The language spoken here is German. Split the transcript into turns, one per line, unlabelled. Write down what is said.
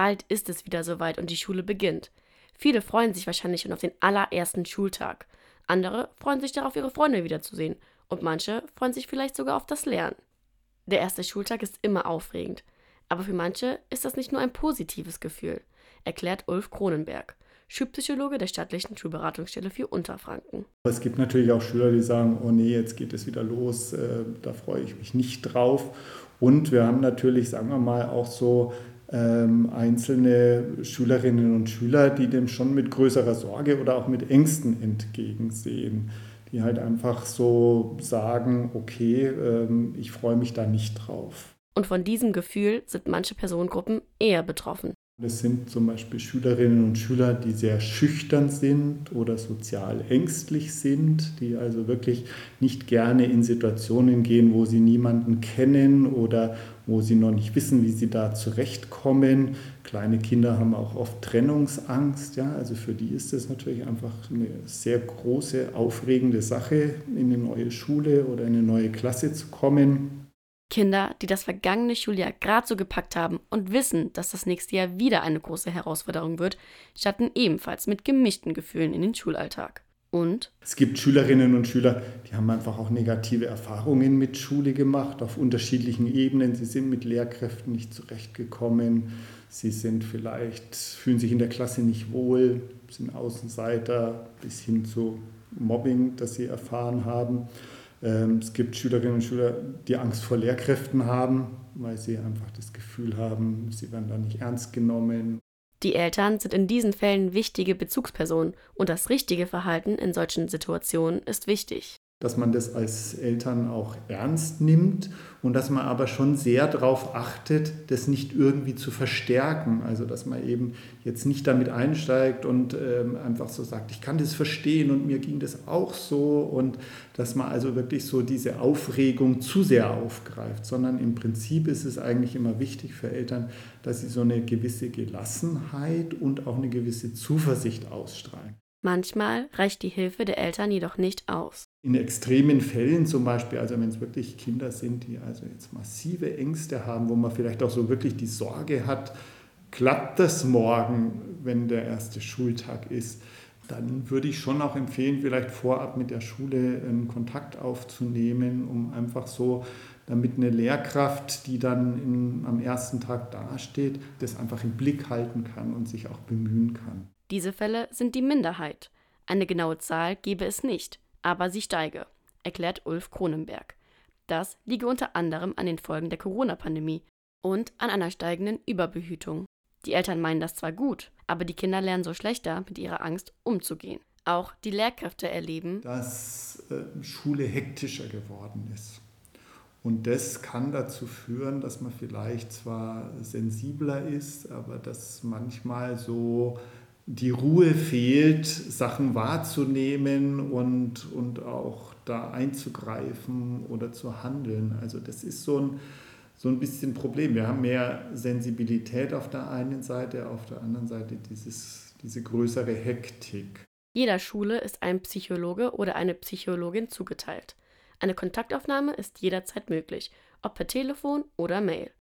Bald ist es wieder soweit und die Schule beginnt. Viele freuen sich wahrscheinlich schon auf den allerersten Schultag. Andere freuen sich darauf, ihre Freunde wiederzusehen. Und manche freuen sich vielleicht sogar auf das Lernen. Der erste Schultag ist immer aufregend. Aber für manche ist das nicht nur ein positives Gefühl, erklärt Ulf Kronenberg. Schulpsychologe der staatlichen Schulberatungsstelle für Unterfranken.
Es gibt natürlich auch Schüler, die sagen, oh nee, jetzt geht es wieder los, äh, da freue ich mich nicht drauf. Und wir haben natürlich, sagen wir mal, auch so ähm, einzelne Schülerinnen und Schüler, die dem schon mit größerer Sorge oder auch mit Ängsten entgegensehen, die halt einfach so sagen, okay, ähm, ich freue mich da nicht drauf.
Und von diesem Gefühl sind manche Personengruppen eher betroffen.
Das sind zum Beispiel Schülerinnen und Schüler, die sehr schüchtern sind oder sozial ängstlich sind, die also wirklich nicht gerne in Situationen gehen, wo sie niemanden kennen oder wo sie noch nicht wissen, wie sie da zurechtkommen. Kleine Kinder haben auch oft Trennungsangst. Ja? Also für die ist das natürlich einfach eine sehr große, aufregende Sache, in eine neue Schule oder in eine neue Klasse zu kommen.
Kinder, die das vergangene Schuljahr gerade so gepackt haben und wissen, dass das nächste Jahr wieder eine große Herausforderung wird, starten ebenfalls mit gemischten Gefühlen in den Schulalltag. Und
es gibt Schülerinnen und Schüler, die haben einfach auch negative Erfahrungen mit Schule gemacht, auf unterschiedlichen Ebenen. Sie sind mit Lehrkräften nicht zurechtgekommen. Sie sind vielleicht, fühlen sich in der Klasse nicht wohl, sind Außenseiter bis hin zu Mobbing, das sie erfahren haben. Ähm, es gibt Schülerinnen und Schüler, die Angst vor Lehrkräften haben, weil sie einfach das Gefühl haben, sie werden da nicht ernst genommen.
Die Eltern sind in diesen Fällen wichtige Bezugspersonen und das richtige Verhalten in solchen Situationen ist wichtig
dass man das als Eltern auch ernst nimmt und dass man aber schon sehr darauf achtet, das nicht irgendwie zu verstärken. Also dass man eben jetzt nicht damit einsteigt und ähm, einfach so sagt, ich kann das verstehen und mir ging das auch so und dass man also wirklich so diese Aufregung zu sehr aufgreift, sondern im Prinzip ist es eigentlich immer wichtig für Eltern, dass sie so eine gewisse Gelassenheit und auch eine gewisse Zuversicht ausstrahlen.
Manchmal reicht die Hilfe der Eltern jedoch nicht aus.
In extremen Fällen zum Beispiel, also wenn es wirklich Kinder sind, die also jetzt massive Ängste haben, wo man vielleicht auch so wirklich die Sorge hat, klappt das morgen, wenn der erste Schultag ist, dann würde ich schon auch empfehlen, vielleicht vorab mit der Schule einen Kontakt aufzunehmen, um einfach so, damit eine Lehrkraft, die dann in, am ersten Tag dasteht, das einfach im Blick halten kann und sich auch bemühen kann.
Diese Fälle sind die Minderheit. Eine genaue Zahl gebe es nicht, aber sie steige, erklärt Ulf Kronenberg. Das liege unter anderem an den Folgen der Corona-Pandemie und an einer steigenden Überbehütung. Die Eltern meinen das zwar gut, aber die Kinder lernen so schlechter, mit ihrer Angst umzugehen. Auch die Lehrkräfte erleben,
dass äh, Schule hektischer geworden ist. Und das kann dazu führen, dass man vielleicht zwar sensibler ist, aber dass manchmal so die Ruhe fehlt, Sachen wahrzunehmen und, und auch da einzugreifen oder zu handeln. Also das ist so ein, so ein bisschen Problem. Wir haben mehr Sensibilität auf der einen Seite, auf der anderen Seite dieses, diese größere Hektik.
Jeder Schule ist ein Psychologe oder eine Psychologin zugeteilt. Eine Kontaktaufnahme ist jederzeit möglich, ob per Telefon oder Mail.